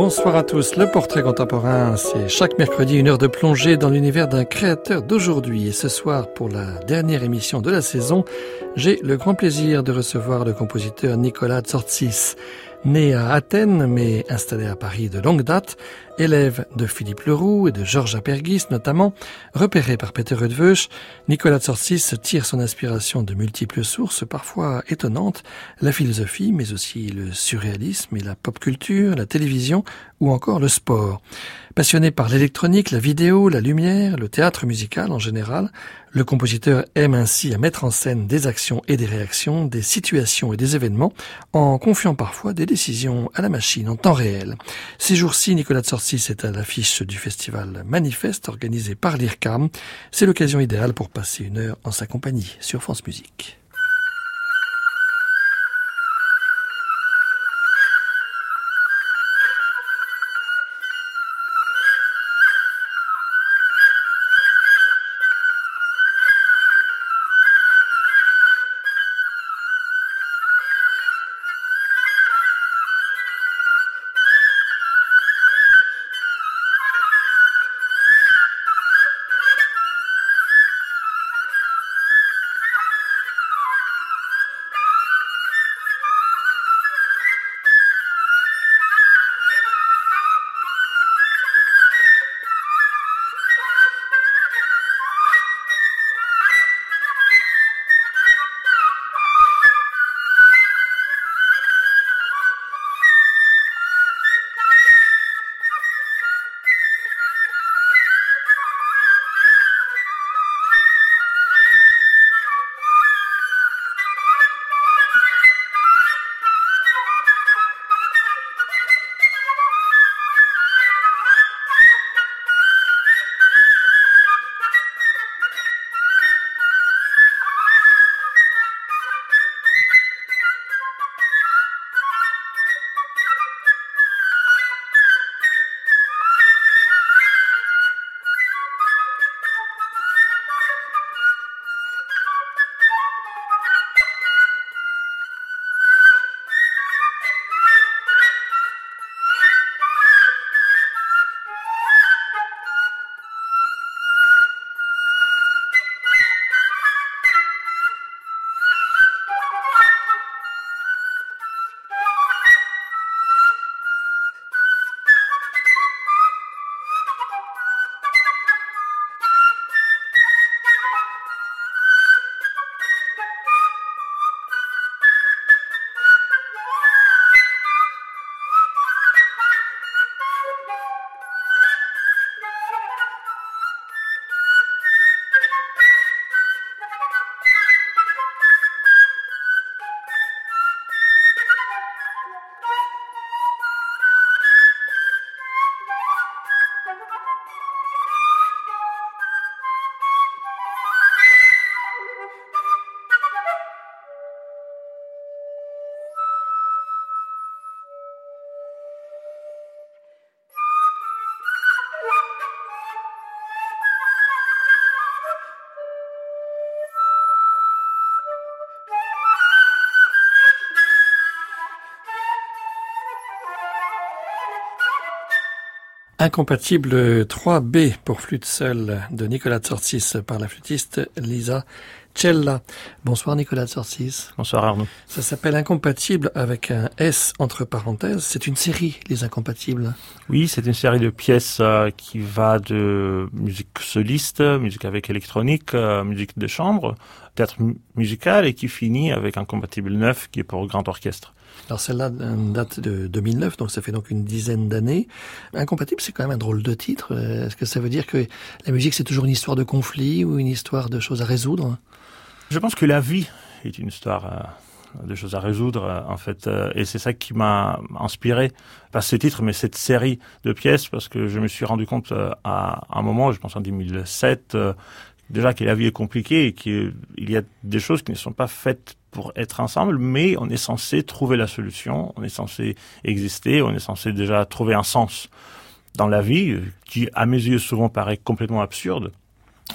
Bonsoir à tous. Le portrait contemporain, c'est chaque mercredi une heure de plongée dans l'univers d'un créateur d'aujourd'hui. Et ce soir, pour la dernière émission de la saison, j'ai le grand plaisir de recevoir le compositeur Nicolas Tsortsis. Né à Athènes, mais installé à Paris de longue date, élève de Philippe Leroux et de Georges Apergis notamment, repéré par Peter Rudveuch, Nicolas Tsortsis tire son inspiration de multiples sources, parfois étonnantes, la philosophie, mais aussi le surréalisme et la pop culture, la télévision ou encore le sport. Passionné par l'électronique, la vidéo, la lumière, le théâtre musical en général, le compositeur aime ainsi à mettre en scène des actions et des réactions, des situations et des événements, en confiant parfois des décisions à la machine en temps réel. Ces jours-ci, Nicolas Tsorsis est à l'affiche du festival Manifeste organisé par l'IRCAM. C'est l'occasion idéale pour passer une heure en sa compagnie sur France Musique. Incompatible 3B pour flûte seule de Nicolas Tsortis par la flûtiste Lisa Cella. Bonsoir Nicolas Tsortis. Bonsoir Arnaud. Ça s'appelle Incompatible avec un S entre parenthèses. C'est une série, Les Incompatibles. Oui, c'est une série de pièces euh, qui va de musique soliste, musique avec électronique, euh, musique de chambre, théâtre musical et qui finit avec Incompatible 9 qui est pour grand orchestre. Alors celle-là date de 2009, donc ça fait donc une dizaine d'années. Incompatible, c'est quand même un drôle de titre. Est-ce que ça veut dire que la musique, c'est toujours une histoire de conflit ou une histoire de choses à résoudre? Je pense que la vie est une histoire de choses à résoudre en fait. Et c'est ça qui m'a inspiré, pas ce titre, mais cette série de pièces, parce que je me suis rendu compte à un moment, je pense en 2007, déjà que la vie est compliquée et qu'il y a des choses qui ne sont pas faites pour être ensemble, mais on est censé trouver la solution, on est censé exister, on est censé déjà trouver un sens dans la vie qui, à mes yeux, souvent paraît complètement absurde.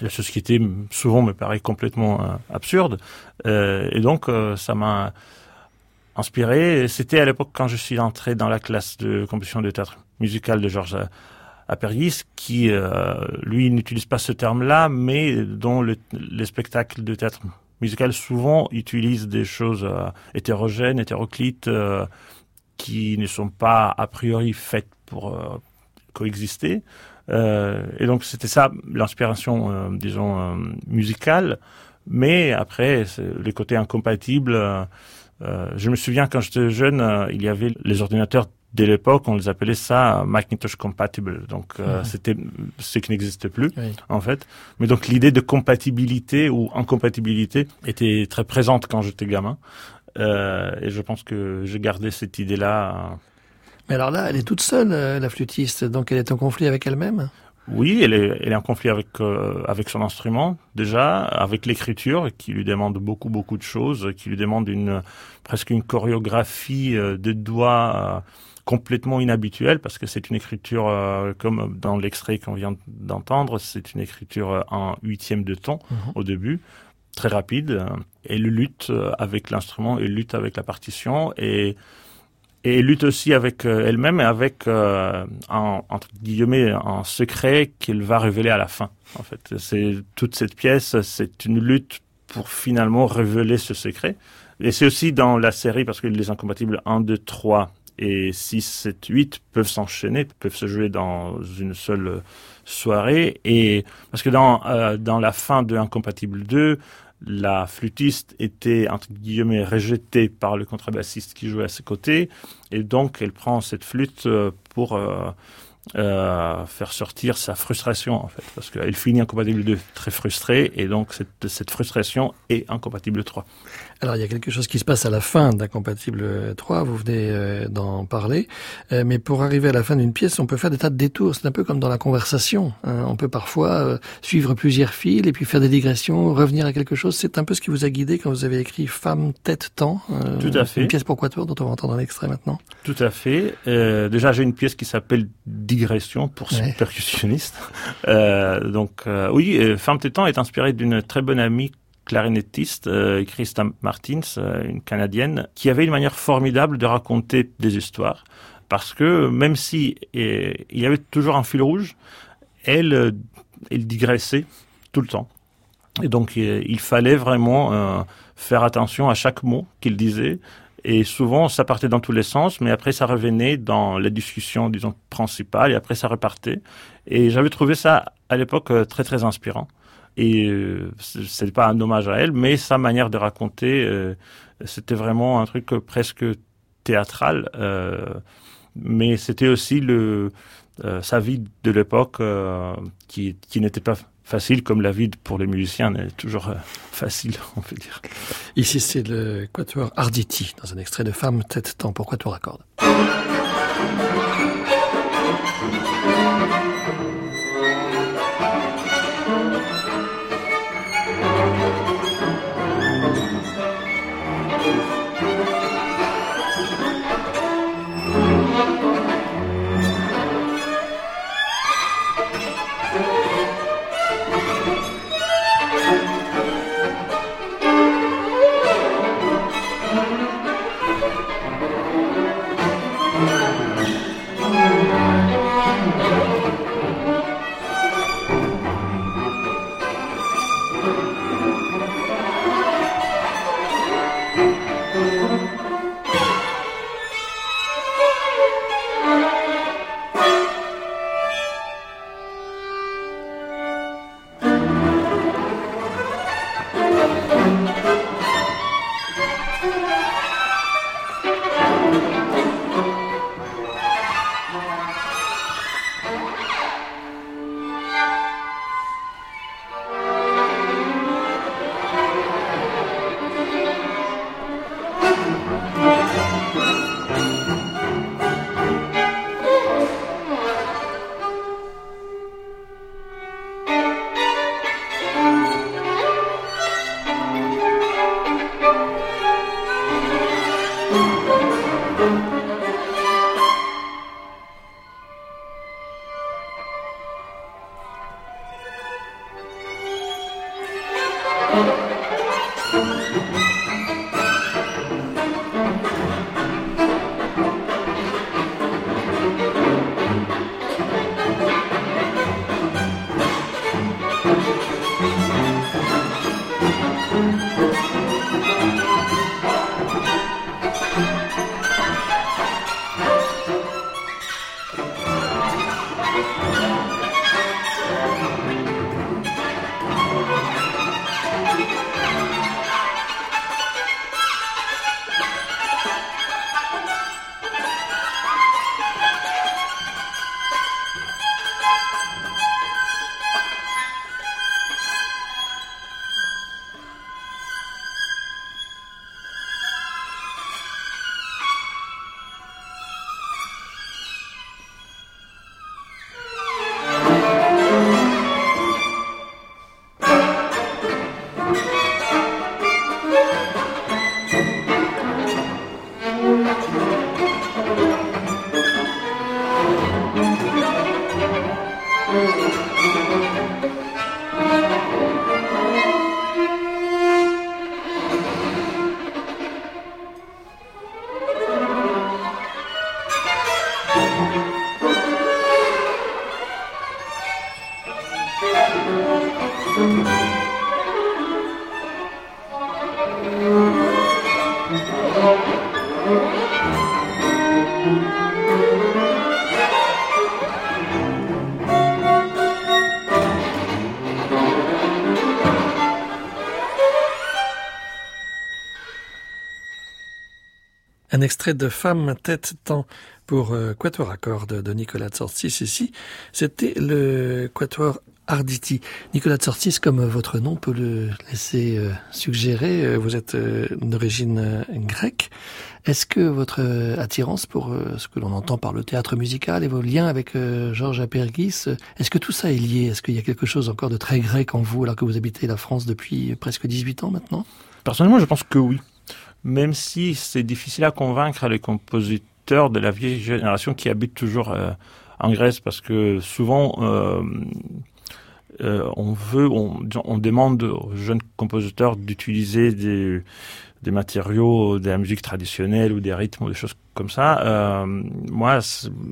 La société, souvent, me paraît complètement euh, absurde. Euh, et donc, euh, ça m'a inspiré. C'était à l'époque quand je suis entré dans la classe de composition de théâtre musical de Georges Apergis, qui, lui, n'utilise pas ce terme-là, mais dont le, les spectacles de théâtre musical souvent utilisent des choses hétérogènes, hétéroclites, qui ne sont pas a priori faites pour coexister. Euh, et donc c'était ça l'inspiration, euh, disons, euh, musicale. Mais après, les côtés incompatibles. je me souviens quand j'étais jeune, il y avait les ordinateurs de l'époque, on les appelait ça Macintosh compatible. Donc mhm. c'était ce qui n'existe plus en fait. Mais donc l'idée de compatibilité ou incompatibilité était très présente quand j'étais gamin. et je pense que j'ai gardé cette idée-là mais alors là, elle est toute seule, euh, la flûtiste, donc elle est en conflit avec elle-même oui, elle est, elle est en conflit avec euh, avec son instrument déjà, avec l'écriture qui lui demande beaucoup beaucoup de choses, qui lui demande une presque une chorégraphie euh, de doigts complètement inhabituelle parce que c'est une écriture comme dans l'extrait qu'on vient d'entendre, c'est une écriture en huitième de ton mhm. au début, très rapide. Elle lutte avec l'instrument, elle lutte avec la partition et et lutte aussi avec euh, elle-même et avec euh, un, entre guillemets un secret qu'elle va révéler à la fin. En fait, c'est toute cette pièce, c'est une lutte pour finalement révéler ce secret. Et c'est aussi dans la série parce que les incompatibles 1, 2, 3 et 6, 7, 8 peuvent s'enchaîner, peuvent se jouer dans une seule soirée. Et parce que dans euh, dans la fin de Incompatible 2, la flûtiste était entre guillemets rejetée par le contrebassiste qui jouait à ses côtés et donc elle prend cette flûte euh, pour euh, euh, faire sortir sa frustration en fait parce qu'elle finit incompatible 2 très frustrée et donc cette, cette frustration est incompatible 3. Alors il y a quelque chose qui se passe à la fin d'Incompatible 3, vous venez euh, d'en parler, euh, mais pour arriver à la fin d'une pièce, on peut faire des tas de détours, c'est un peu comme dans la conversation. Hein. On peut parfois euh, suivre plusieurs fils et puis faire des digressions, revenir à quelque chose. C'est un peu ce qui vous a guidé quand vous avez écrit Femme, tête, temps. Tout à fait. Une pièce pour quatuor dont on va entendre un extrait maintenant. Tout à fait. déjà j'ai une pièce qui s'appelle Digression pour ouais. percussionniste. donc oui, Femme, tête, temps est inspirée d'une très bonne amie clarinettiste, euh, Christa Martins, euh, une Canadienne, qui avait une manière formidable de raconter des histoires. Parce que même si il y avait toujours un fil rouge, elle, euh, elle digressait tout le temps. Et donc il fallait vraiment faire attention à chaque mot qu'il disait. Et souvent, ça partait dans tous les sens, mais après, ça revenait dans la discussion, disons, principale, et après, ça repartait. Et j'avais trouvé ça, à l'époque, très, très inspirant. Et euh, c'est pas un hommage à elle, mais sa manière de raconter, euh, c'était vraiment un truc presque théâtral. Euh, mais c'était aussi le sa vie de l'époque qui, qui n'était pas facile comme la vie pour les musiciens n'est toujours facile, on peut dire. Ici, c'est le quatuor Arditi dans un extrait de Femme tête temps pour quatuor à cordes. Extrait de Femme tête temps pour euh, quatuor à cordes de Nicolas Tsortis ici. C'était le quatuor Arditi. Nicolas Tsortis, comme votre nom peut le laisser euh, suggérer, euh, vous êtes euh, d'origine grecque. Est-ce que votre attirance pour ce que l'on entend par le théâtre musical et vos liens avec Georges Apergis, est-ce que tout ça est lié? Est-ce qu'il y a quelque chose encore de très grec en vous alors que vous habitez la France depuis presque 18 ans maintenant? Personnellement, je pense que oui. Même si c'est difficile à convaincre les compositeurs de la vieille génération qui habitent toujours euh, en Grèce, parce que souvent euh, euh, on veut, on, on demande aux jeunes compositeurs d'utiliser des, des matériaux de la musique traditionnelle ou des rythmes ou des choses comme ça. Euh, moi,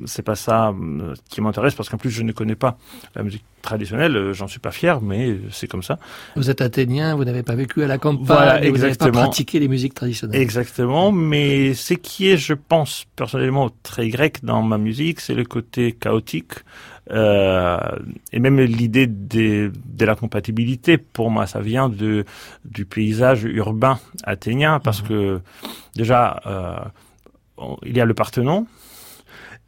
c'est pas ça euh, qui m'intéresse parce qu'en plus je ne connais pas la musique traditionnelle. Euh, J'en suis pas fier, mais c'est comme ça. Vous êtes athénien, vous n'avez pas vécu à la campagne, Voilà, vous n'avez pas pratiqué les musiques traditionnelles. Exactement, mais ce qui est, je pense, personnellement très grec dans ma musique, c'est le côté chaotique euh, et même l'idée de, de la compatibilité. Pour moi, ça vient de du paysage urbain athénien parce Mhm. que déjà euh, il y a le Parthénon.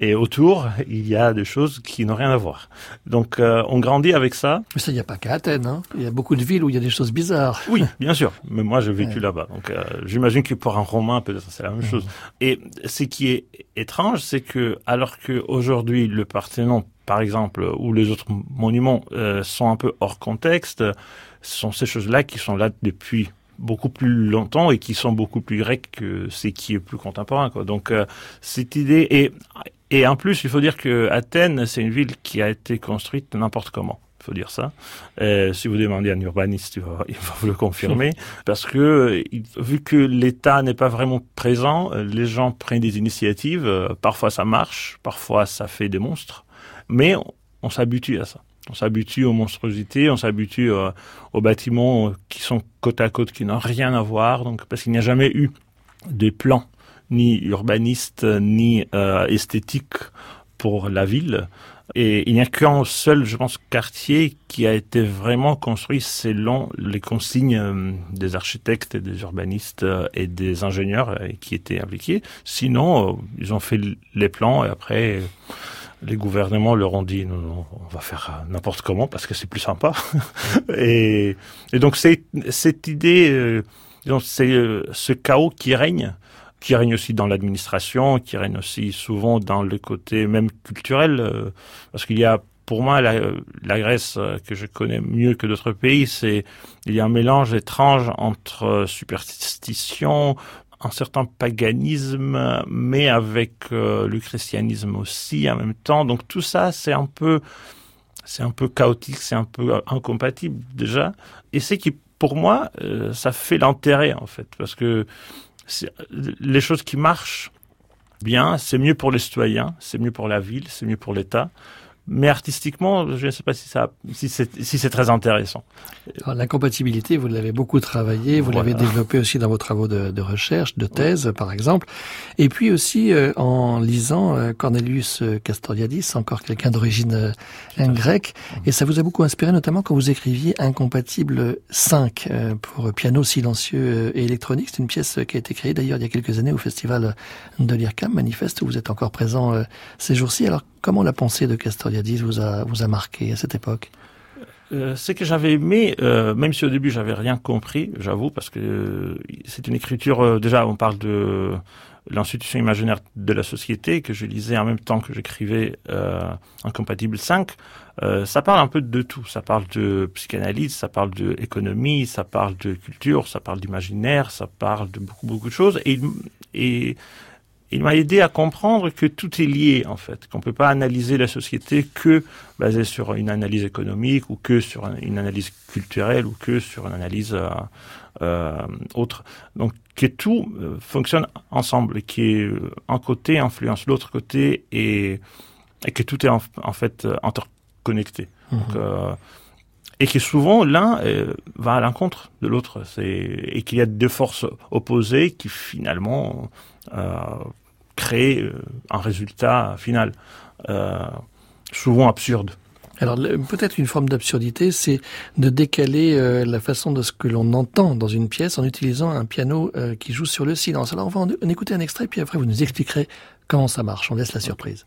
Et autour, il y a des choses qui n'ont rien à voir. Donc, euh, on grandit avec ça. Mais ça, il n'y a pas qu'à Athènes. Hein. Il y a beaucoup de villes où il y a des choses bizarres. Oui, bien sûr. Mais moi, j'ai vécu Ouais. là-bas. Donc, euh, j'imagine que pour un Romain, peut-être c'est la même chose. Et ce qui est étrange, c'est que, alors que aujourd'hui le Parthénon, par exemple, ou les autres monuments euh, sont un peu hors contexte, ce sont ces choses-là qui sont là depuis beaucoup plus longtemps et qui sont beaucoup plus grecs que ce qui est plus contemporain. Quoi. Donc, euh, cette idée et et en plus, il faut dire que Athènes, c'est une ville qui a été construite n'importe comment. Il faut dire ça. Euh, si vous demandez à un urbaniste, il va, il va vous le confirmer. Parce que, vu que l'État n'est pas vraiment présent, euh, les gens prennent des initiatives. Parfois, ça marche. Parfois, ça fait des monstres. Mais on, on s'habitue à ça. On s'habitue aux monstruosités, on s'habitue euh, aux bâtiments qui sont côte à côte, qui n'ont rien à voir. Donc, parce qu'il n'y a jamais eu de plan, ni urbaniste, ni euh, esthétique pour la ville. Et il n'y a qu'un seul, je pense, quartier qui a été vraiment construit selon les consignes euh, des architectes des urbanistes euh, et des ingénieurs qui étaient impliqués. Sinon, ils ont fait les plans et après, les gouvernements leur ont dit non, non, on va faire euh, n'importe comment parce que c'est plus sympa. et, et donc, cette idée, euh, c'est euh, ce chaos qui règne qui règne aussi dans l'administration, qui règne aussi souvent dans le côté même culturel, euh, parce qu'il y a pour moi la, la Grèce que je connais mieux que d'autres pays, c'est il y a un mélange étrange entre superstition, un certain paganisme, mais avec euh, le christianisme aussi en même temps. Donc tout ça, c'est un peu c'est un peu chaotique, c'est un peu incompatible déjà. Et c'est qui, pour moi, euh, ça fait l'intérêt en fait, parce que les choses qui marchent bien, c'est mieux pour les citoyens, c'est mieux pour la ville, c'est mieux pour l'État. Mais artistiquement, je ne sais pas si ça, si c'est, si c'est très intéressant. Alors, L'incompatibilité, vous l'avez beaucoup travaillé, vous Voilà. l'avez développé aussi dans vos travaux de, de recherche, de thèse par exemple, et puis aussi euh, en lisant euh, Cornelius Castoriadis, encore quelqu'un d'origine euh, grecque, et ça vous a beaucoup inspiré notamment quand vous écriviez Incompatible 5 euh, pour piano silencieux euh, et électronique. C'est une pièce qui a été créée d'ailleurs il y a quelques années au festival de l'IRCAM, manifeste, où vous êtes encore présent euh, ces jours-ci. Alors comment la pensée de Castoriadis vous a, vous a marqué à cette époque? Euh, ce que j'avais aimé, euh, même si au début j'avais rien compris, j'avoue, parce que euh, c'est une écriture. déjà, on parle de l'institution imaginaire de la société que je lisais en même temps que j'écrivais Incompatible 5. Euh, ça parle un peu de tout. Ça parle de psychanalyse, ça parle de économie, ça parle de culture, ça parle d'imaginaire, ça parle de beaucoup beaucoup de choses. Et il m'a aidé à comprendre que tout est lié en fait, qu'on peut pas analyser la société que basée sur une analyse économique ou que sur un- une analyse culturelle ou que sur une analyse euh, euh, autre. Donc que tout euh, fonctionne ensemble, que un côté influence l'autre côté et, et que tout est en, en fait interconnecté. Donc, Mhm. et que souvent l'un va à l'encontre de l'autre. Et qu'il y a deux forces opposées qui finalement euh, créent euh, un résultat final, euh, souvent absurde. Alors peut-être une forme d'absurdité, c'est de décaler euh, la façon de ce que l'on entend dans une pièce en utilisant un piano euh, qui joue sur le silence. Alors on va en, en écouter un extrait, puis après vous nous expliquerez comment ça marche. On laisse la surprise.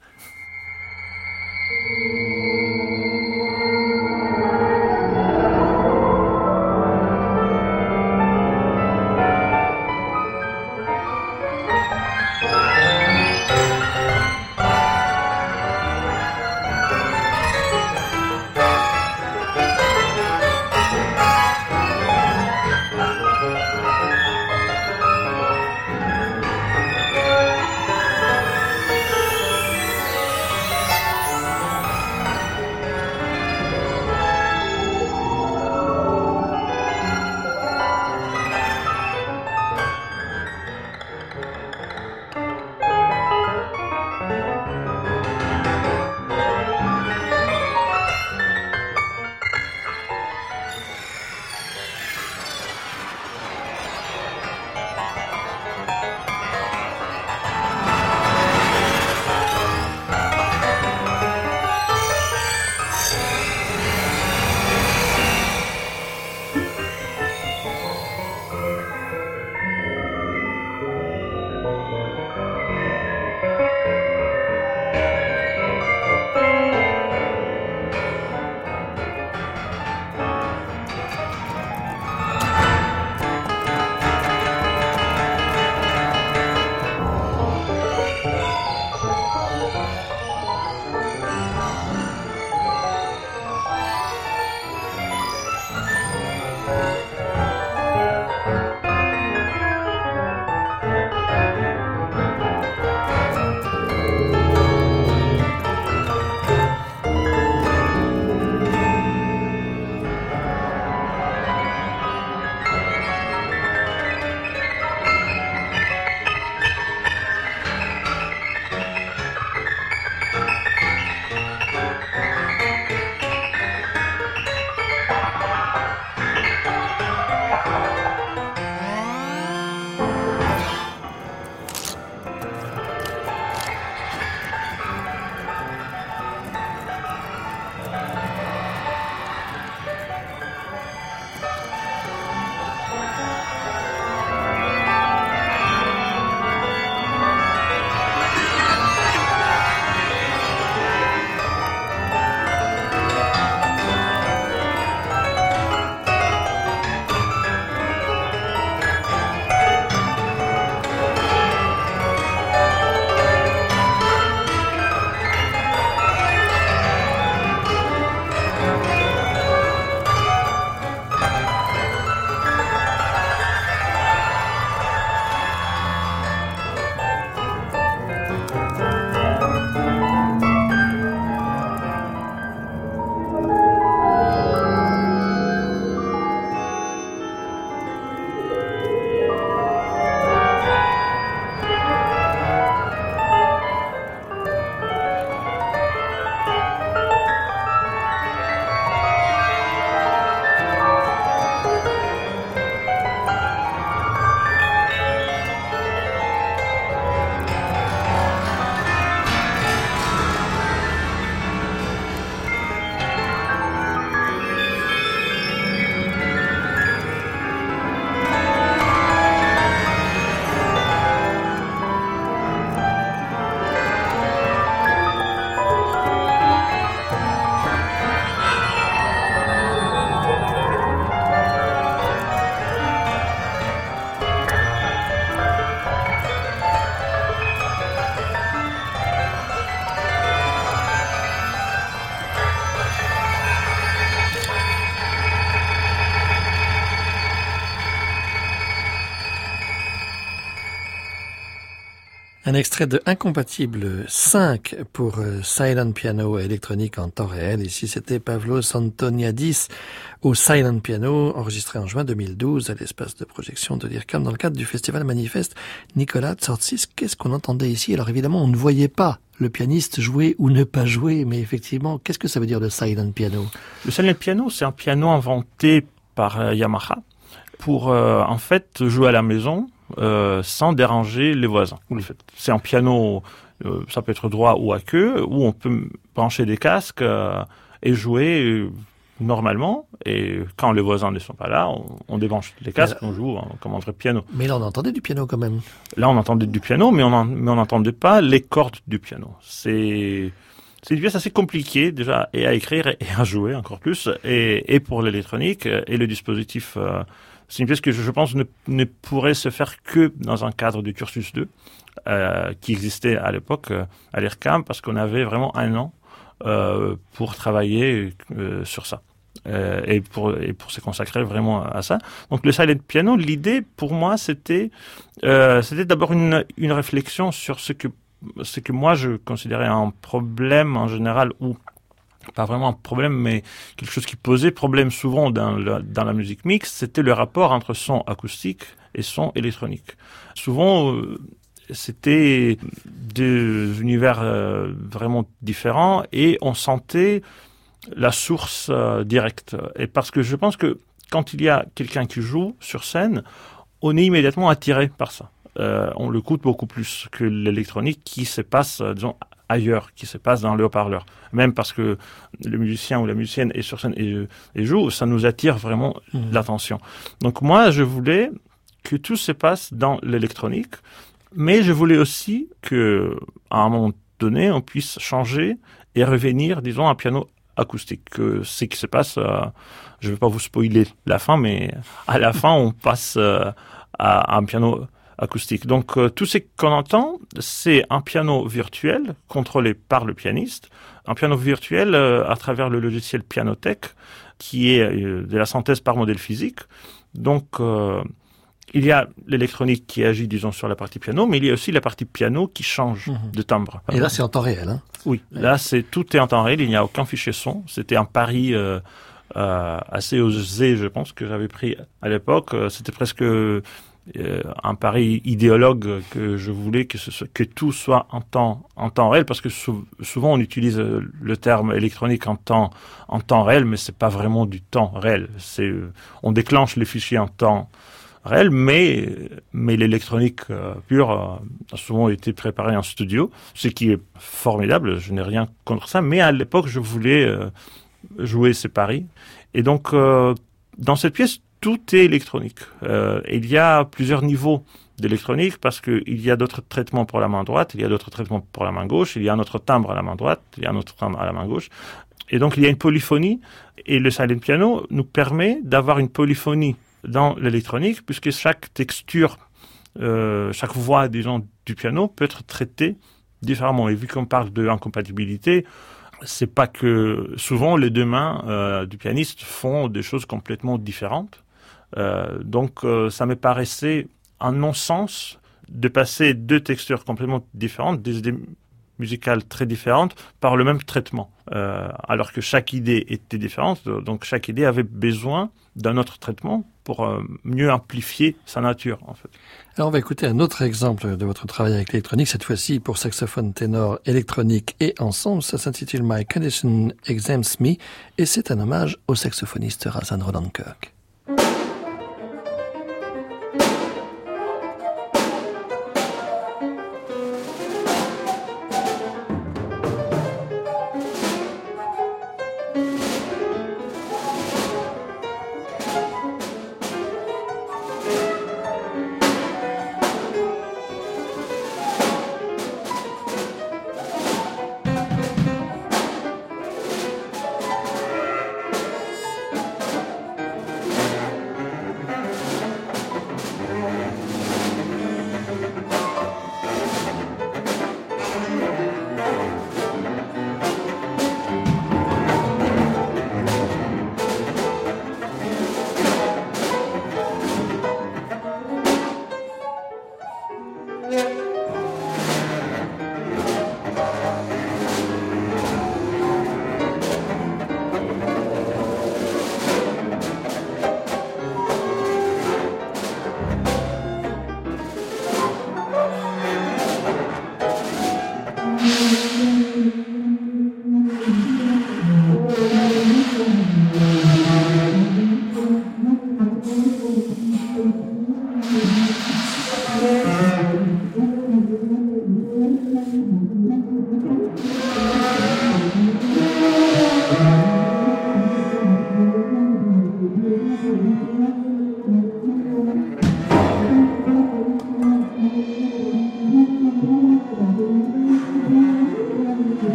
Un extrait de Incompatible 5 pour euh, Silent Piano électronique en temps réel. Ici, c'était Pavlos Antoniadis au Silent Piano, enregistré en juin 2012 à l'espace de projection de l'IRCAM dans le cadre du festival manifeste Nicolas Tsortsis. Qu'est-ce qu'on entendait ici? Alors évidemment, on ne voyait pas le pianiste jouer ou ne pas jouer, mais effectivement, qu'est-ce que ça veut dire le silent piano? Le silent piano, c'est un piano inventé par euh, Yamaha pour euh, en fait jouer à la maison euh, sans déranger les voisins. C'est un piano, euh, ça peut être droit ou à queue, où on peut brancher des casques euh, et jouer normalement. Et quand les voisins ne sont pas là, on, on débranche les casques, on joue hein, comme un vrai piano. Mais là, on entendait du piano quand même. Là, on entendait du piano, mais on mais on n'entendait pas les cordes du piano. C'est c'est une pièce assez compliquée déjà et à écrire et à jouer encore plus et, et pour l'électronique et le dispositif c'est une pièce que je pense ne, pourrait se faire que dans un cadre du cursus 2 euh, qui existait à l'époque euh, à l'IRCAM parce qu'on avait vraiment un an euh, pour travailler sur ça. Et pour se consacrer vraiment à ça. Donc le silent piano, l'idée pour moi c'était d'abord une une réflexion sur ce que ce que moi je considérais un problème en général ou pas vraiment un problème, mais quelque chose qui posait problème souvent dans, le, dans la musique mixte, c'était le rapport entre son acoustique et son électronique. Souvent, euh, c'était deux univers euh, vraiment différents et on sentait la source euh, directe. Et parce que je pense que quand il y a quelqu'un qui joue sur scène, on est immédiatement attiré par ça. On le coûte beaucoup plus que l'électronique qui se passe, disons, ailleurs, qui se passe dans le haut-parleur. Même parce que le musicien ou la musicienne est sur scène et, et joue, ça nous attire vraiment mmh. l'attention. Donc moi, je voulais que tout se passe dans l'électronique, mais je voulais aussi que, à un moment donné, on puisse changer et revenir, disons, à un piano acoustique. Que ce qui se passe, euh, je ne vais pas vous spoiler la fin, mais à la fin, on passe euh, à un piano acoustique. Donc euh, tout ce qu'on entend, c'est un piano virtuel contrôlé par le pianiste, un piano virtuel euh, à travers le logiciel Pianotech, qui est euh, de la synthèse par modèle physique. Donc il y a l'électronique qui agit, disons, sur la partie piano, mais il y a aussi la partie piano qui change mmh. de timbre. Et là, c'est en temps réel. Hein oui, là, c'est tout est en temps réel. Il n'y a aucun fichier son. C'était un pari assez osé, je pense, que j'avais pris à l'époque. C'était presque euh, un pari idéologue que je voulais que, tout soit en temps, réel, parce que sou souvent on utilise le terme électronique en temps, réel, mais c'est pas vraiment du temps réel. C'est, on déclenche les fichiers en temps réel, mais, l'électronique euh, pure euh, a souvent été préparée en studio, ce qui est formidable, je n'ai rien contre ça, mais à l'époque je voulais euh, jouer ces paris. Et donc, euh, dans cette pièce, tout est électronique. Euh, il y a plusieurs niveaux d'électronique parce qu'il y a d'autres traitements pour la main droite, il y a d'autres traitements pour la main gauche, il y a un autre timbre à la main droite, il y a un autre timbre à la main gauche. Et donc il y a une polyphonie et le silent piano nous permet d'avoir une polyphonie dans l'électronique puisque chaque texture, euh, chaque voix du piano peut être traitée différemment. Et vu qu'on parle d'incompatibilité, c'est pas que souvent les deux mains euh, du pianiste font des choses complètement différentes. Euh, donc euh, ça me paraissait un non-sens de passer deux textures complètement différentes, des idées musicales très différentes, par le même traitement, euh, alors que chaque idée était différente, donc chaque idée avait besoin d'un autre traitement pour mieux amplifier sa nature, en fait. Alors on va écouter un autre exemple de votre travail avec l'électronique, cette fois-ci pour saxophone ténor électronique et ensemble. Ça s'intitule My Condition Exempts Me et c'est un hommage au saxophoniste Razan Roland Kirk.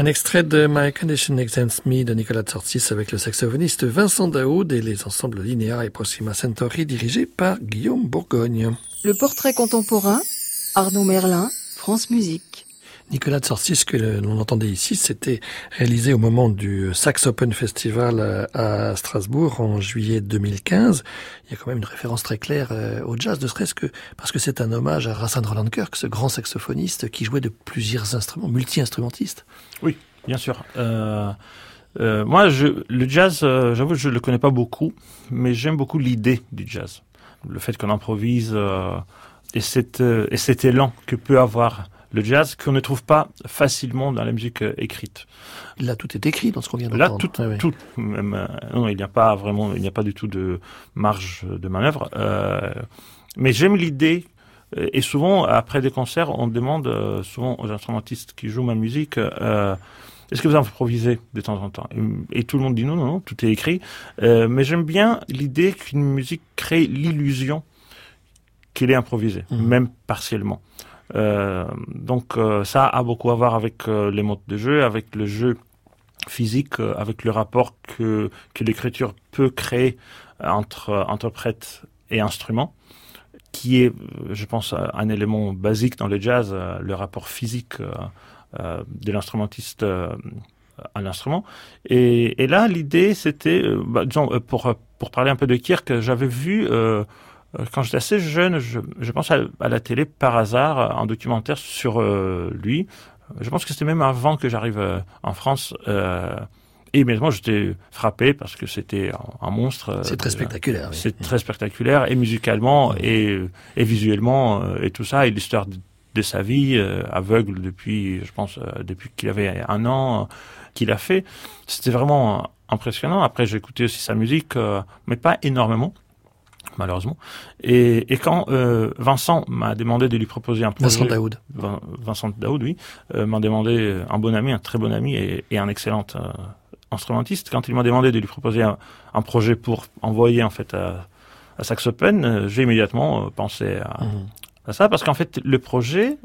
Un extrait de My Condition Exempts Me de Nicolas Tsortis avec le saxophoniste Vincent Daoud et les ensembles Linéa et Proxima Centauri dirigés par Guillaume Bourgogne. Le portrait contemporain, Arnaud Merlin, France Musique. Nicolas Tsortis, que l'on entendait ici, c'était réalisé au moment du Sax Open Festival à Strasbourg en juillet 2015. Il y a quand même une référence très claire euh, au jazz, ne serait-ce que parce que c'est un hommage à Rassan Roland Kirk, ce grand saxophoniste qui jouait de plusieurs instruments, multi-instrumentiste. Oui, bien sûr. Euh, euh, moi, je, le jazz, euh, j'avoue, je le connais pas beaucoup, mais j'aime beaucoup l'idée du jazz, le fait qu'on improvise euh, et, euh, et cet élan que peut avoir le jazz qu'on ne trouve pas facilement dans la musique euh, écrite. Là, tout est écrit dans ce qu'on vient Là, d'entendre. tout, ouais. tout, même, euh, non, il n'y a pas vraiment, il n'y a pas du tout de marge de manœuvre. Euh, mais j'aime l'idée. Et souvent, après des concerts, on demande souvent aux instrumentistes qui jouent ma musique, euh, est-ce que vous improvisez de temps en temps? Et, tout le monde dit non, non, non, tout est écrit. Euh, mais j'aime bien l'idée qu'une musique crée l'illusion qu'elle est improvisée, Mhm. même partiellement. Euh, donc euh, ça a beaucoup à voir avec euh, les modes de jeu, avec le jeu physique, avec le rapport que, que l'écriture peut créer entre interprète et instrument, qui est, je pense, un élément basique dans le jazz, le rapport physique de l'instrumentiste à l'instrument. Et, et là, l'idée, c'était, bah, disons, pour, pour parler un peu de Kirk, j'avais vu... euh, quand j'étais assez jeune, je, je pense à, à la télé par hasard, euh, un documentaire sur euh, lui. Je pense que c'était même avant que j'arrive euh, en France. Euh, et immédiatement, j'étais frappé parce que c'était un, un monstre. euh, C'est très spectaculaire. oui. C'est très spectaculaire, et musicalement, et, et visuellement, euh, et tout ça, et l'histoire de, de sa vie, euh, aveugle depuis, je pense, euh, depuis qu'il avait un an, euh, qu'il a fait. C'était vraiment euh, impressionnant. Après, j'ai écouté aussi sa musique, euh, mais pas énormément malheureusement. Et, et quand euh, Vincent m'a demandé de lui proposer un projet, Vincent Daoud. Vin- Vincent Daoud, oui, euh, m'a demandé un bon ami, un très bon ami et, et un excellent euh, instrumentiste. Quand il m'a demandé de lui proposer un, un projet pour envoyer en fait à, à Sax Open, euh, j'ai immédiatement euh, pensé à, Mhm. à ça parce qu'en fait le projet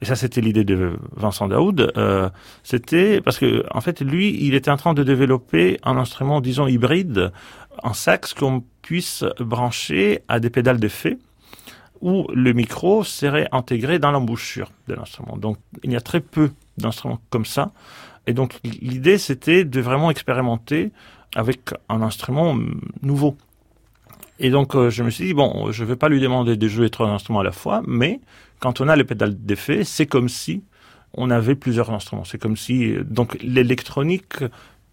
et ça c'était l'idée de Vincent Daoud euh, c'était parce que en fait lui il était en train de développer un instrument disons hybride en sax qu'on puisse brancher à des pédales d'effet où le micro serait intégré dans l'embouchure de l'instrument. Donc il y a très peu d'instruments comme ça. Et donc l'idée c'était de vraiment expérimenter avec un instrument mm, nouveau. Et donc euh, je me suis dit, bon, je ne vais pas lui demander de jouer trois instruments à la fois, mais quand on a les pédales d'effet, c'est comme si on avait plusieurs instruments. C'est comme si... Donc l'électronique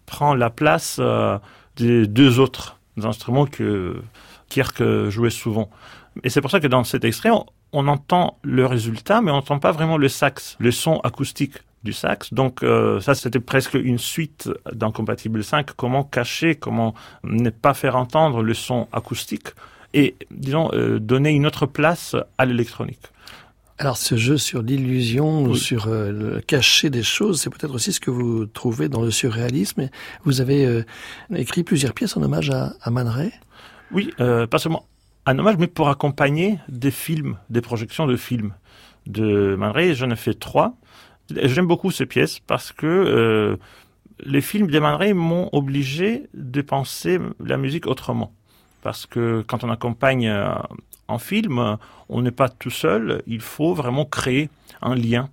prend la place euh, des deux autres instruments que Kirk jouait souvent. Et c'est pour ça que dans cet extrait, on, on entend le résultat, mais on n'entend pas vraiment le sax, le son acoustique du sax. Donc euh, ça, c'était presque une suite d'Incompatible 5. Comment cacher, comment ne pas faire entendre le son acoustique et, disons, euh, donner une autre place à l'électronique. Alors ce jeu sur l'illusion ou Oui. sur euh, le cacher des choses, c'est peut-être aussi ce que vous trouvez dans le surréalisme. Vous avez euh, écrit plusieurs pièces en hommage à, à Man Ray. Oui, euh, pas seulement un hommage, mais pour accompagner des films, des projections de films de Man Ray. J'en ai fait trois. J'aime beaucoup ces pièces parce que euh, les films de Man Ray m'ont obligé de penser la musique autrement. Parce que quand on accompagne en film, euh, on n'est pas tout seul. Il faut vraiment créer un lien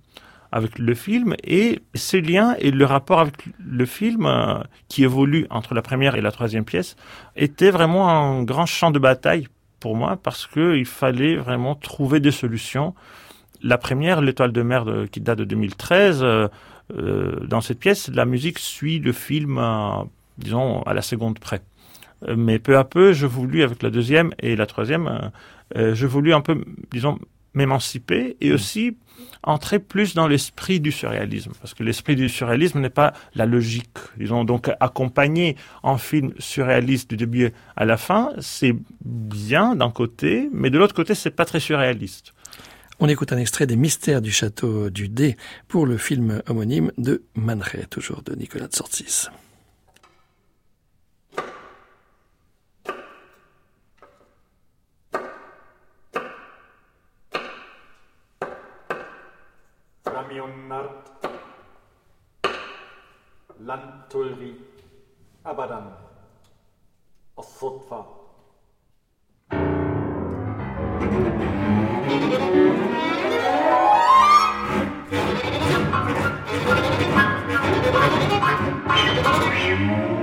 avec le film et ce lien et le rapport avec le film euh, qui évolue entre la première et la troisième pièce était vraiment un grand champ de bataille pour moi parce que il fallait vraiment trouver des solutions. La première, l'étoile de mer de- qui date de 2013, euh, dans cette pièce, la musique suit le film, disons, à la seconde près. Mais peu à peu, je voulus, avec la deuxième et la troisième, euh, je voulus un peu, disons, m'émanciper et aussi entrer plus dans l'esprit du surréalisme. Parce que l'esprit du surréalisme n'est pas la logique. Disons, donc, accompagner un film surréaliste du début à la fin, c'est bien d'un côté, mais de l'autre côté, c'est pas très surréaliste. On écoute un extrait des Mystères du château du Dé pour le film homonyme de Man Ray, toujours de Nicolas Tsortis. Framionart. Leonard Lantulri Abadan Ossotva. Thank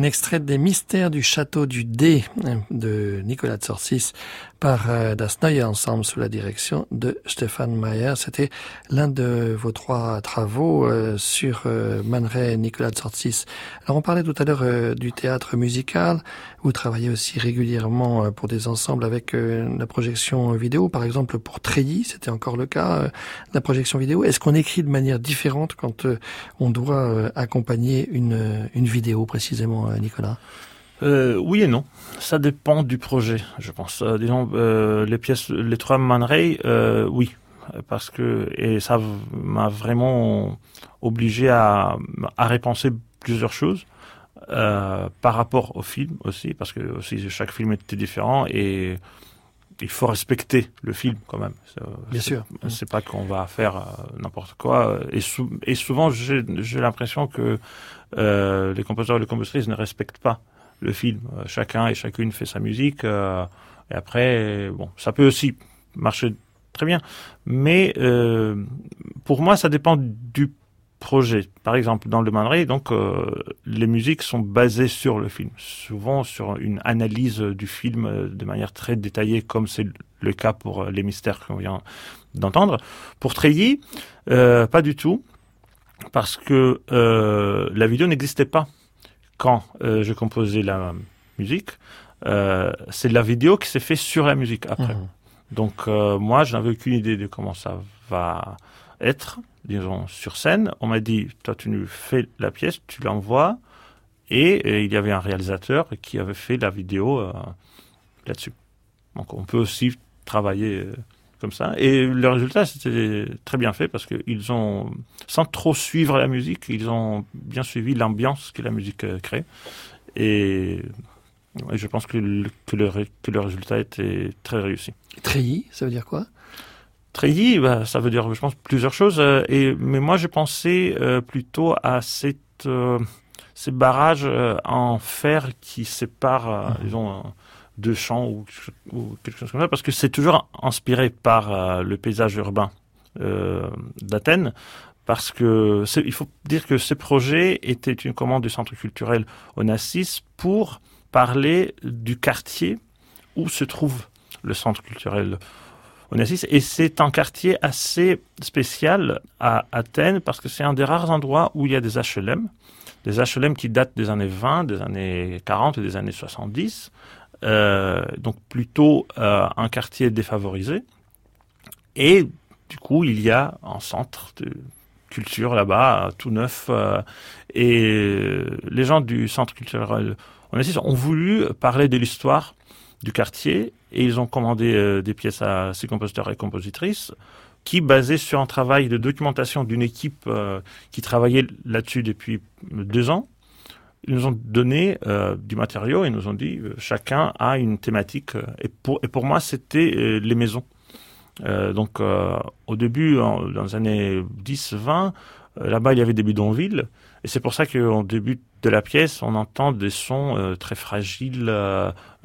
Un extrait des Mystères du château du D de Nicolas Tsorsis par euh, Das Neue Ensemble sous la direction de Stéphane Mayer. C'était l'un de vos trois travaux euh, sur euh, Man Ray Nicolas Tsorsis. Alors on parlait tout à l'heure du théâtre musical. Vous travaillez aussi régulièrement pour des ensembles avec la projection vidéo. Par exemple pour Treilly, c'était encore le cas, la projection vidéo. Est-ce qu'on écrit de manière différente quand on doit accompagner une, une vidéo précisément, Nicolas Euh, oui et non. Ça dépend du projet, je pense. Euh, disons, euh, les pièces, les trois Man Ray, euh, oui. Parce que, et ça m'a vraiment obligé à, à repenser plusieurs choses. Euh, par rapport au film aussi, parce que aussi chaque film était différent et il faut respecter le film quand même. Bien sûr. C'est pas qu'on va faire euh, n'importe quoi. Et, sou- et souvent, j'ai l'impression que euh, les compositeurs et les compositrices ne respectent pas le film. Euh, Chacun et chacune fait sa musique. euh, et après, bon, ça peut aussi marcher très bien. Mais pour moi, ça dépend du projet. Par exemple, dans le Man donc les musiques sont basées sur le film, souvent sur une analyse du film de manière très détaillée, comme c'est le cas pour les mystères qu'on vient d'entendre. Pour Treilly, euh, pas du tout, parce que euh, la vidéo n'existait pas quand euh, je composais la musique. Euh, c'est la vidéo qui s'est fait sur la musique après. Mhm. Donc euh, moi, je n'avais aucune idée de comment ça va être, disons, sur scène. On m'a dit, toi, tu nous fais la pièce, tu l'envoies. Et, il y avait un réalisateur qui avait fait la vidéo là-dessus. Donc on peut aussi travailler comme ça. Et le résultat, c'était très bien fait parce qu'ils ont, sans trop suivre la musique, ils ont bien suivi l'ambiance que la musique euh, crée. Et je pense que le, que le, que le résultat était très réussi. Treillis, ça veut dire quoi? Treillis, bah, ça veut dire, je pense, plusieurs choses. Euh, et, mais moi, j'ai pensé euh, plutôt à cette, ces barrages en fer qui séparent, mmh. disons, de champs ou, quelque chose comme ça, parce que c'est toujours inspiré par euh, le paysage urbain euh, d'Athènes, parce que il faut dire que ce projet était une commande du centre culturel Onassis pour parler du quartier où se trouve le centre culturel Onassis, et c'est un quartier assez spécial à Athènes parce que c'est un des rares endroits où il y a des HLM, des HLM qui datent des années 20, des années 40 et des années 70, euh, donc plutôt euh, un quartier défavorisé. Et du coup, il y a un centre de culture là-bas, tout neuf. Euh, et les gens du centre culturel ont voulu parler de l'histoire du quartier et ils ont commandé des pièces à ces compositeurs et compositrices qui, basées sur un travail de documentation d'une équipe qui travaillait là-dessus depuis deux ans, ils nous ont donné euh, du matériau et nous ont dit euh, chacun a une thématique. Euh, et pour, et pour moi, c'était les maisons. donc, au début, dans les années 10-20, là-bas, il y avait des bidonvilles. Et c'est pour ça qu'au début de la pièce, on entend des sons très fragiles,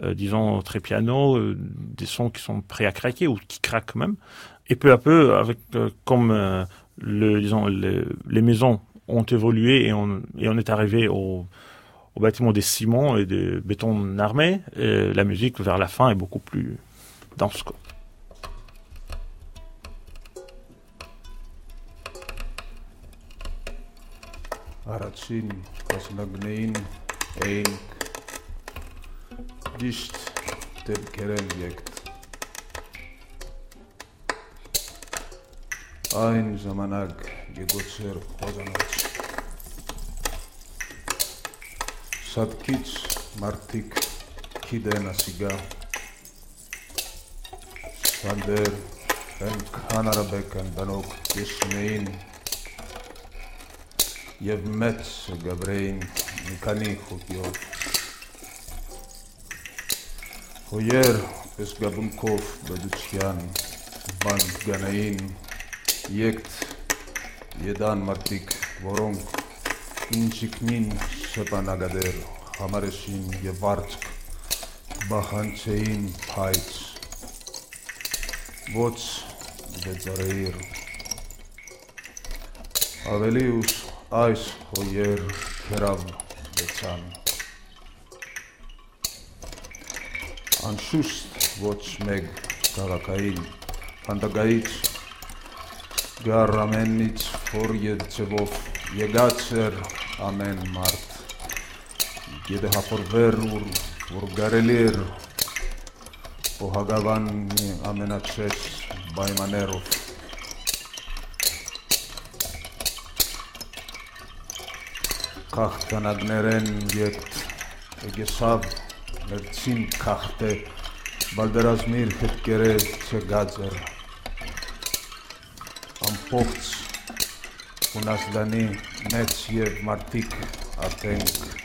disons très piano, des sons qui sont prêts à craquer ou qui craquent même. Et peu à peu, avec comme le, disons, les maisons ont évolué et on, et on est arrivé au, au bâtiment des ciments et des bétons armés. Et la musique, vers la fin, est beaucoup plus dense. Quoi. Aratsin, Kasnagnein, Ein, Disht, Tebkeren Yekt. Ein קצת קיץ, מרתיק, קידן הסיגה. סנדר, אין כאן הרבה כאן בנוק, ישמעין. יבמץ גבריין, מכני חוטיו. הויר, פסגבונקוף, בדוציאן, בן גנאין, יקט, ידן מרתיק, וורונק, אינשיקנין, չպանագադեր համարեշին եւ վարձք բախանչեին փայծ ոչ դեծարեիր ավելի ուշ այս հոյեր քերավ դեցան անշուշտ ոչ մեկ քաղաքային հանդագայից գար ամենից ֆոր եծվով եկած էր ամեն մարդ Եդեհապորվեր ուր, որ գարելի էր Պոհագավան ամենաչեջ բայմաներով։ Կաղթանագներեն ետ եգեսավ մերցին կաղթե բալդերազմիր հետկերը չգածեր։ Ամպողց ունասդանի մեծ և մարդիկ արտենք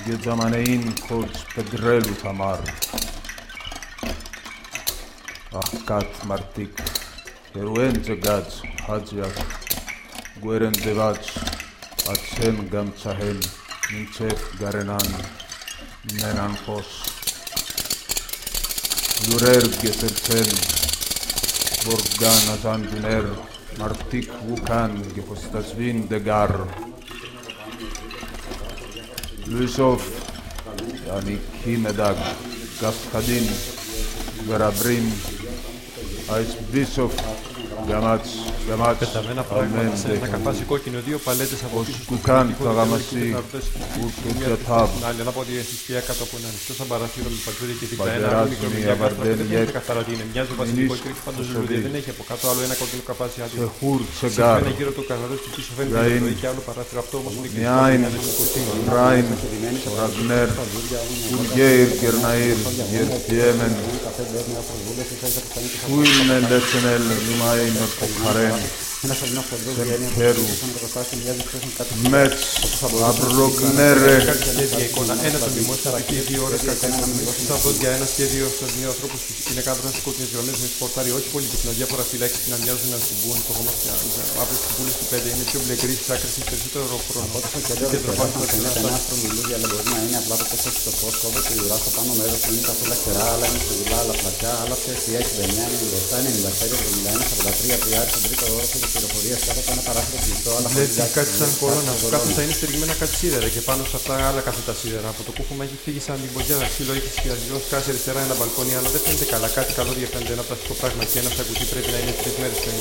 Գեծամանեին քոչ կդրելու համար։ Աղկատ մարդիկ, երուեն ծգած, հաջյակ, գուերեն ձևաց, ացեն գամցահել, մինչև գարենան, նրան խոս։ Լուրեր գեսերցեն, որ գան ազանդիներ, մարդիկ ուկան գեխոստացվին դգար, לשאוף, יעני קינדג, גפחדים, גרברים, אייס בלי סוף, גמץ. Πεταμένα πράγματα σε ένα καπάσι κόκκινο, δύο παλέτες από του Κουκάν, ταγαμασί, κουκάν, Άλλη, κάτω από σαν ένα μια Δεν έχει από κάτω άλλο ένα. Σε γύρω και άλλο. gracias. Ένα σαλινό φροντό για από το εργοστάσιο μοιάζει Ένα στον τιμό, ταρακή, δύο ώρες καθημερινά. Τα δόντια ένα σχέδιο δύο δύο ανθρώπους που είναι κάτω από σκοτεινέ γραμμές με σπορτάρι, όχι πολύ πυκνά. Διάφορα φυλάξει να μοιάζουν να συμπούν. Το χώμα πια αύριο στις πούλε του πέντε είναι πιο μπλε της άκρη και περισσότερο χρόνο. Όταν και δεν είναι άστρο μιλούδι, αλλά μπορεί να είναι απλά το πόσο στο φόσκοβο του ουρά στο πάνω μέρος που είναι καθόλου άλλα είναι στο γυλά, άλλα άλλα πια πληροφορία κάτω από ένα παράθυρο κλειστό, αλλά χωρίς Βλέπει διάκριση, κάτι σαν χωρίς κορώνα. άστρο, Κάτω όλα θα είναι στηριγμένα κάτι σίδερα και πάνω σε αυτά άλλα κάθετα σίδερα. Από το κούφωμα έχει φύγει σαν την ποδιά. Ξύλο έχει σχεδιασμό, σκάσει αριστερά ένα μπαλκόνι, αλλά δεν φαίνεται καλά. Κάτι καλό διαφαίνεται ένα πλαστικό πράγμα και ένα σακουτί πρέπει να είναι τρεις μέρες πριν.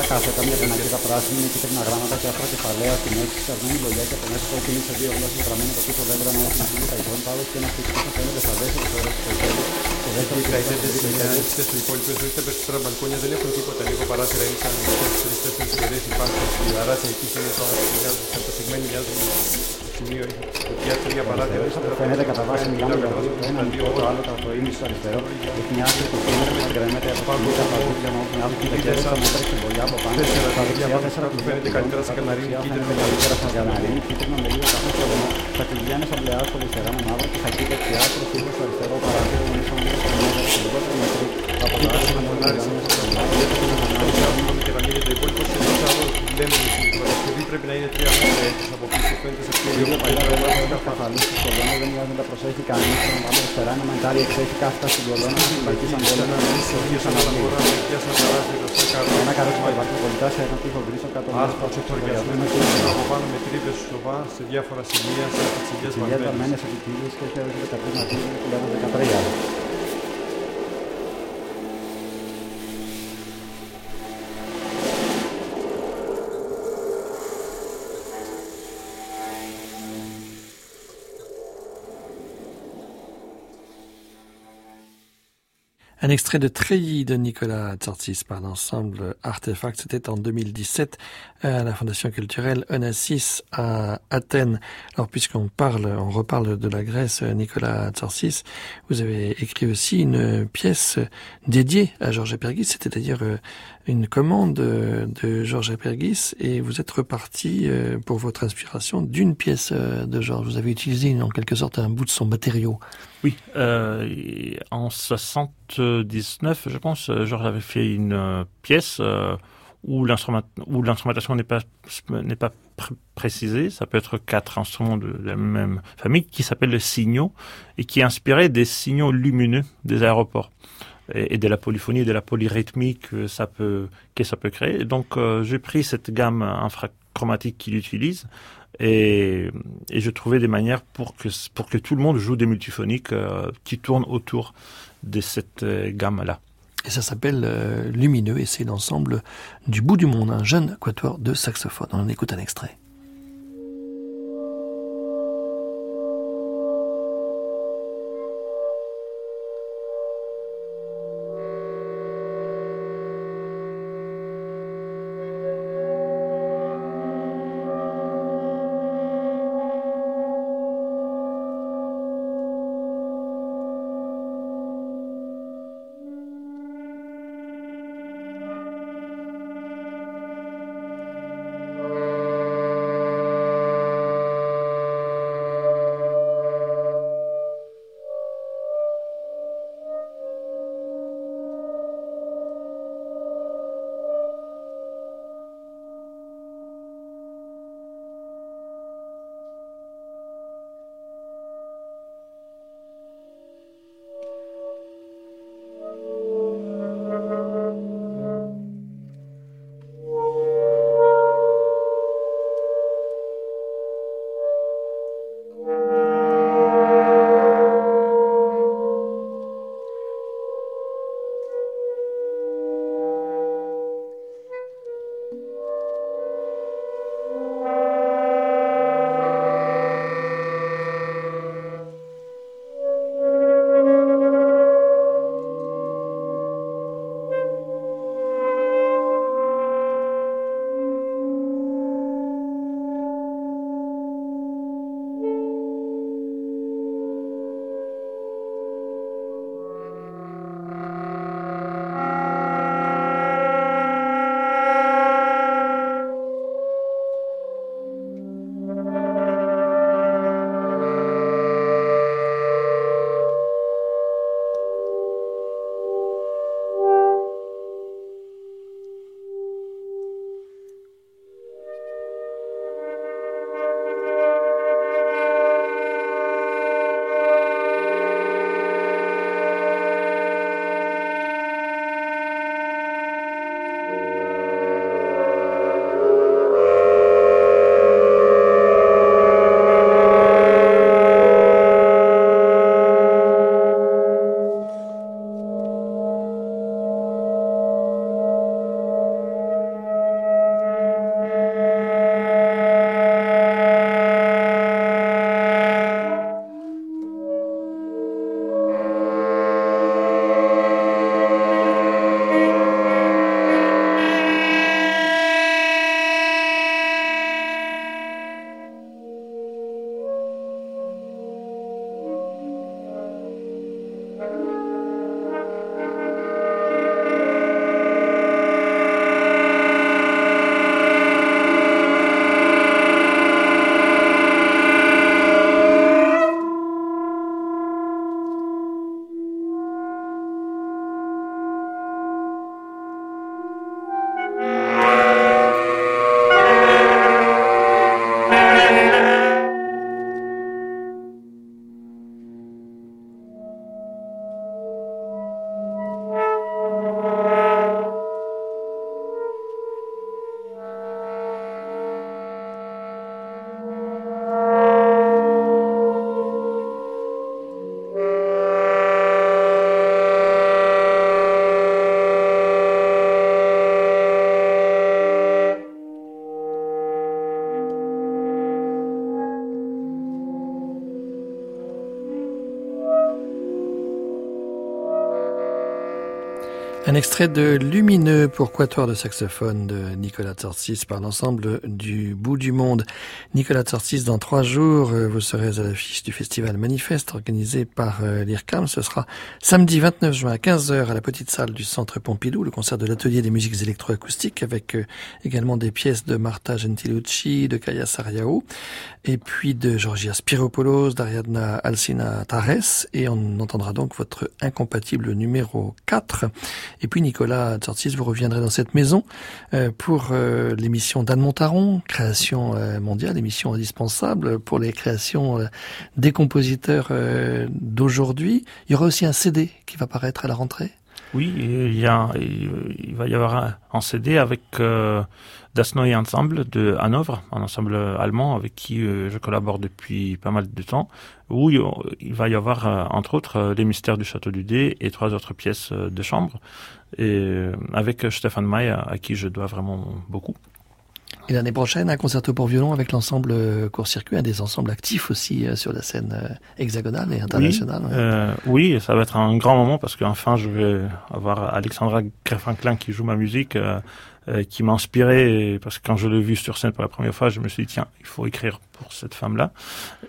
Τα κάθετα, μια πινακίδα πράσινη με κίτρινα γράμματα και άστρα κεφαλαία στη μέση, σκασμένη λογιά και από μέσα κόκκινη σε δύο γλώσσες γραμμένη από πίσω δέντρα με ένα φίλο καϊτρών πάγο και ένα σπίτι που φαίνεται στα δεύτερα ώρε του χέρι. Το δεύτερο οι καλλιτέχνε οι μηχανίστε του υπόλοιπου όχι τα περισσότερα μπαλκόνια δεν έχουν τίποτα. Λίγο παράθυρα είναι κανονικέ, τρει-τέσσερι σειρέ υπάρχουν. Οι παράθυρα εκεί είναι πάνω που μοιάζουν, κατασυγμένοι μοιάζουν. Το σημείο έχει σκοτειά τρία παράθυρα. Φαίνεται κατά βάση μιλάμε για ένα μικρό το άλλο το ίμιση αριστερό. Έχει μια άκρη που φαίνεται με γραμμένα από πάνω τα παγούδια μου έχουν άδικη τα κέντρα μου τρέχει από πάνω. Τέσσερα τα δεξιά τέσσερα που φαίνεται καλύτερα στα καναρίνη. Φαίνεται καλύτερα στα καναρίνη. Κίτρινα με λίγο καθόλου. Θα τη σαν πλεά στο αριστερά μου μαύρο και θα κοίταξε άκρο στο αριστερό παράθυρο πρέπει να είναι τρία μέτρα έτσι από πίσω, φαίνεται σε. Δεν δεν προσέχει στην να. Ένα από διάφορα σημεία, σε βαγμένες. Βαγμένες και Un extrait de Treillis de Nicolas Tsartis par l'ensemble Artefact. C'était en 2017 à la Fondation culturelle Onassis à Athènes. Alors, puisqu'on parle, on reparle de la Grèce, Nicolas Tsartis, vous avez écrit aussi une pièce dédiée à Georges Apergis, c'est-à-dire euh, une commande euh, de Georges Apergis et vous êtes reparti euh, pour votre inspiration d'une pièce euh, de Georges. Vous avez utilisé en quelque sorte un bout de son matériau. Oui, en 79, je pense, Georges avait fait une pièce où l'instrument- où l'instrumentation n'est pas pas pr- précisée. Ça peut être quatre instruments de, la même famille qui s'appelle le signaux et qui est inspiré des signaux lumineux des aéroports et, de la polyphonie et de la polyrythmie que ça peut que ça peut créer. Donc euh, j'ai pris cette gamme infrachromatique qu'il utilise et, je trouvais des manières pour que, pour que tout le monde joue des multiphoniques euh, qui tournent autour de cette euh, gamme-là. Et ça s'appelle Lumineux et c'est l'ensemble du bout du monde, un jeune quatuor de saxophone. On en écoute un extrait. Extrait de Lumineux pour quatuor de saxophone de Nicolas Tsortis par l'ensemble du bout du monde. Nicolas Tsortis, dans trois jours, euh, vous serez à l'affiche du festival Manifeste organisé par euh, l'IRCAM. Ce sera samedi 29 juin à 15h à la petite salle du Centre Pompidou, le concert de l'atelier des musiques électroacoustiques avec euh, également des pièces de Marta Gentilucci, de Kaya Sariao et puis de Georgia Spiropoulos, d'Ariadna Alcina Tares et on entendra donc votre incompatible numéro 4 et puis Nicolas Tsortis, vous reviendrez dans cette maison euh, pour euh, l'émission d'Anne Montaron, Création euh, mondiale, émission indispensable pour les créations des compositeurs d'aujourd'hui. Il y aura aussi un CD qui va paraître à la rentrée. Oui, il, y a, il va y avoir un, CD avec Das Neue Ensemble de Hanovre, un ensemble allemand avec qui je collabore depuis pas mal de temps, où il va y avoir entre autres Les Mystères du Château du Dé et trois autres pièces de chambre et euh, avec Stéphane May, à, qui je dois vraiment beaucoup. Et l'année prochaine, un concerto pour violon avec l'ensemble euh, Court-Circuit, un des ensembles actifs aussi euh, sur la scène hexagonale et internationale. Oui, ça va être un grand moment parce qu'enfin je vais avoir Alexandra Greffinclin qui joue ma musique. Euh, qui m'a inspiré parce que quand je l'ai vu sur scène pour la première fois, je me suis dit tiens, il faut écrire pour cette femme-là.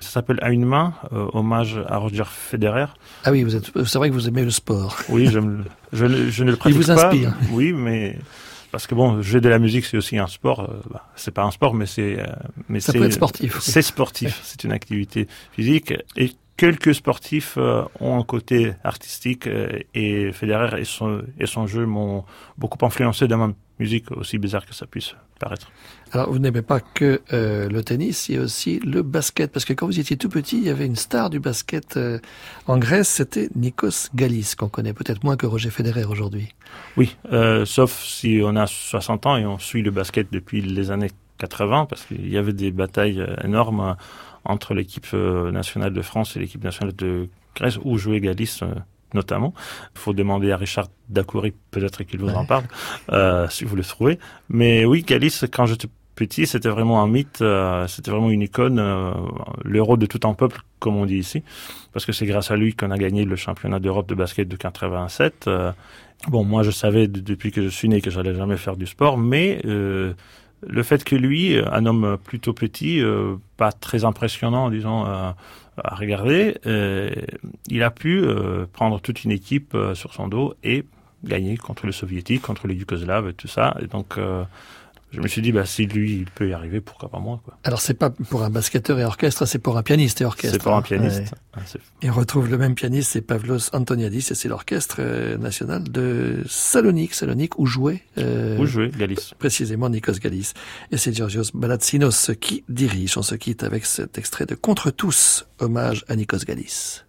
Ça s'appelle À une main, euh, hommage à Roger Federer. Ah oui, vous êtes, c'est vrai que vous aimez le sport. Oui, j'aime, je, je ne le pratique il vous inspire. Pas, oui, mais parce que bon, jouer de la musique, c'est aussi un sport. Euh, bah, c'est pas un sport, mais c'est, mais ça peut être sportif. C'est sportif. c'est une activité physique et quelques sportifs ont un côté artistique et Federer et son, et son jeu m'ont beaucoup influencé dans ma musique, aussi bizarre que ça puisse paraître. Alors, vous n'aimez pas que euh, le tennis, il y a aussi le basket, parce que quand vous étiez tout petit, il y avait une star du basket euh, en Grèce, c'était Nikos Galis, qu'on connaît peut-être moins que Roger Federer aujourd'hui. Oui, euh, sauf si on a 60 ans et on suit le basket depuis les années 80, parce qu'il y avait des batailles énormes entre l'équipe nationale de France et l'équipe nationale de Grèce, où jouait Galis notamment. Il faut demander à Richard Dacoury, peut-être qu'il vous en parle, euh, si vous le trouvez. Mais oui, Galice, quand j'étais petit, c'était vraiment un mythe, euh, c'était vraiment une icône, euh, l'héros de tout un peuple, comme on dit ici, parce que c'est grâce à lui qu'on a gagné le championnat d'Europe de basket de 87. Euh, bon, moi, je savais depuis que je suis né que j'allais jamais faire du sport, mais euh, le fait que lui, un homme plutôt petit, pas très impressionnant, disons, à regarder, euh, il a pu euh, prendre toute une équipe euh, sur son dos et gagner contre les soviétiques, contre les yougoslaves et tout ça. Et donc, je me suis dit, bah, si lui, il peut y arriver, pourquoi pas moi, quoi. Alors, c'est pas pour un basketteur et orchestre, c'est pour un pianiste et orchestre. C'est pour un pianiste. et on retrouve le même pianiste, c'est Pavlos Antoniadis, et c'est l'orchestre euh, national de Salonique, Salonique, où jouait, euh, où jouait Galis. Précisément, Nikos Galis. Et c'est Georgios Balatsinos qui dirige. On se quitte avec cet extrait de Contre tous, hommage à Nikos Galis.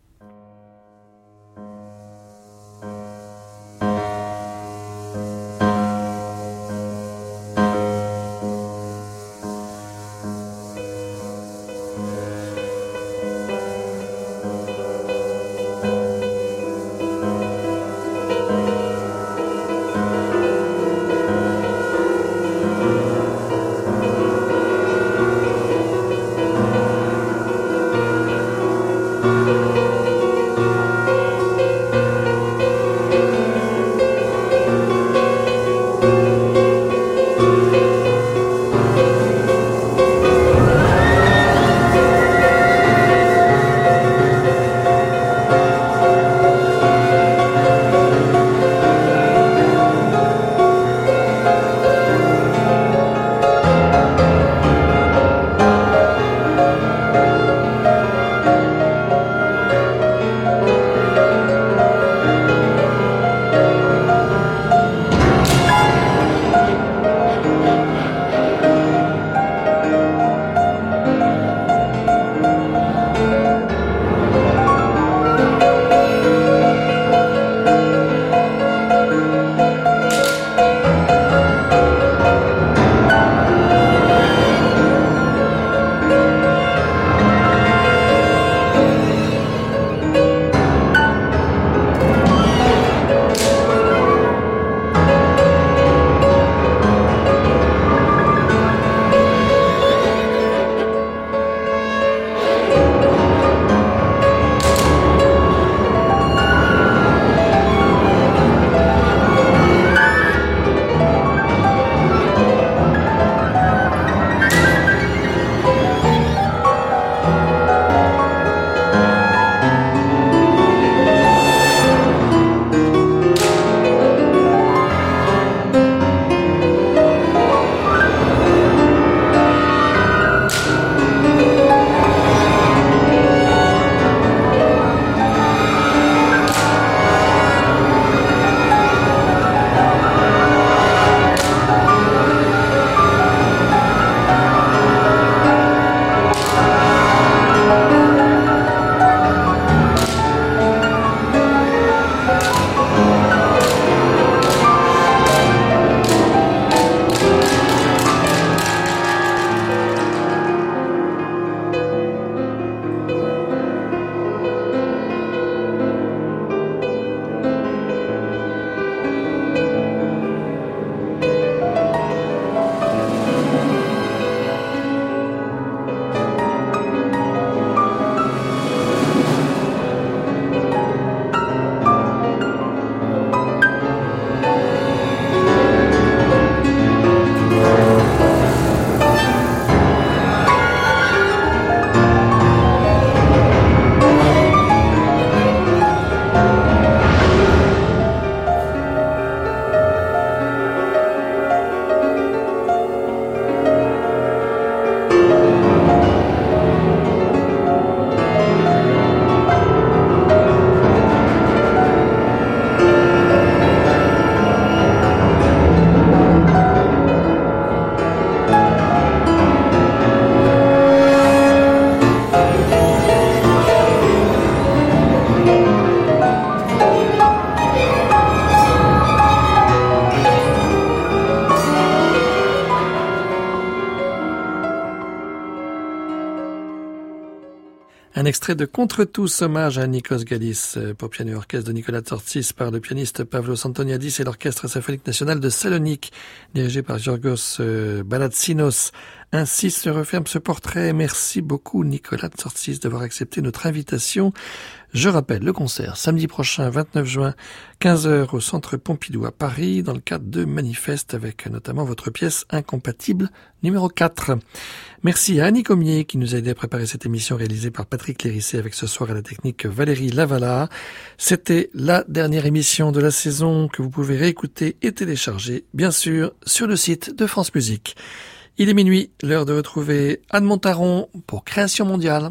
Un extrait de Contre tous, hommage à Nikos Galis euh, pour piano et orchestre de Nicolas Tsortsis par le pianiste Pavlos Antoniadis et l'Orchestre symphonique national de Salonique, dirigé par Georgos euh, Balatsinos. Ainsi se referme ce portrait. Merci beaucoup Nicolas Tsortsis d'avoir accepté notre invitation. Je rappelle le concert samedi prochain 29 juin 15h au centre Pompidou à Paris dans le cadre de Manifeste avec notamment votre pièce Incompatible numéro 4. Merci à Annie Comier qui nous a aidé à préparer cette émission réalisée par Patrick Lérissé avec ce soir à la technique Valérie Lavala. C'était la dernière émission de la saison que vous pouvez réécouter et télécharger bien sûr sur le site de France Musique. Il est minuit, l'heure de retrouver Anne Montaron pour Création mondiale.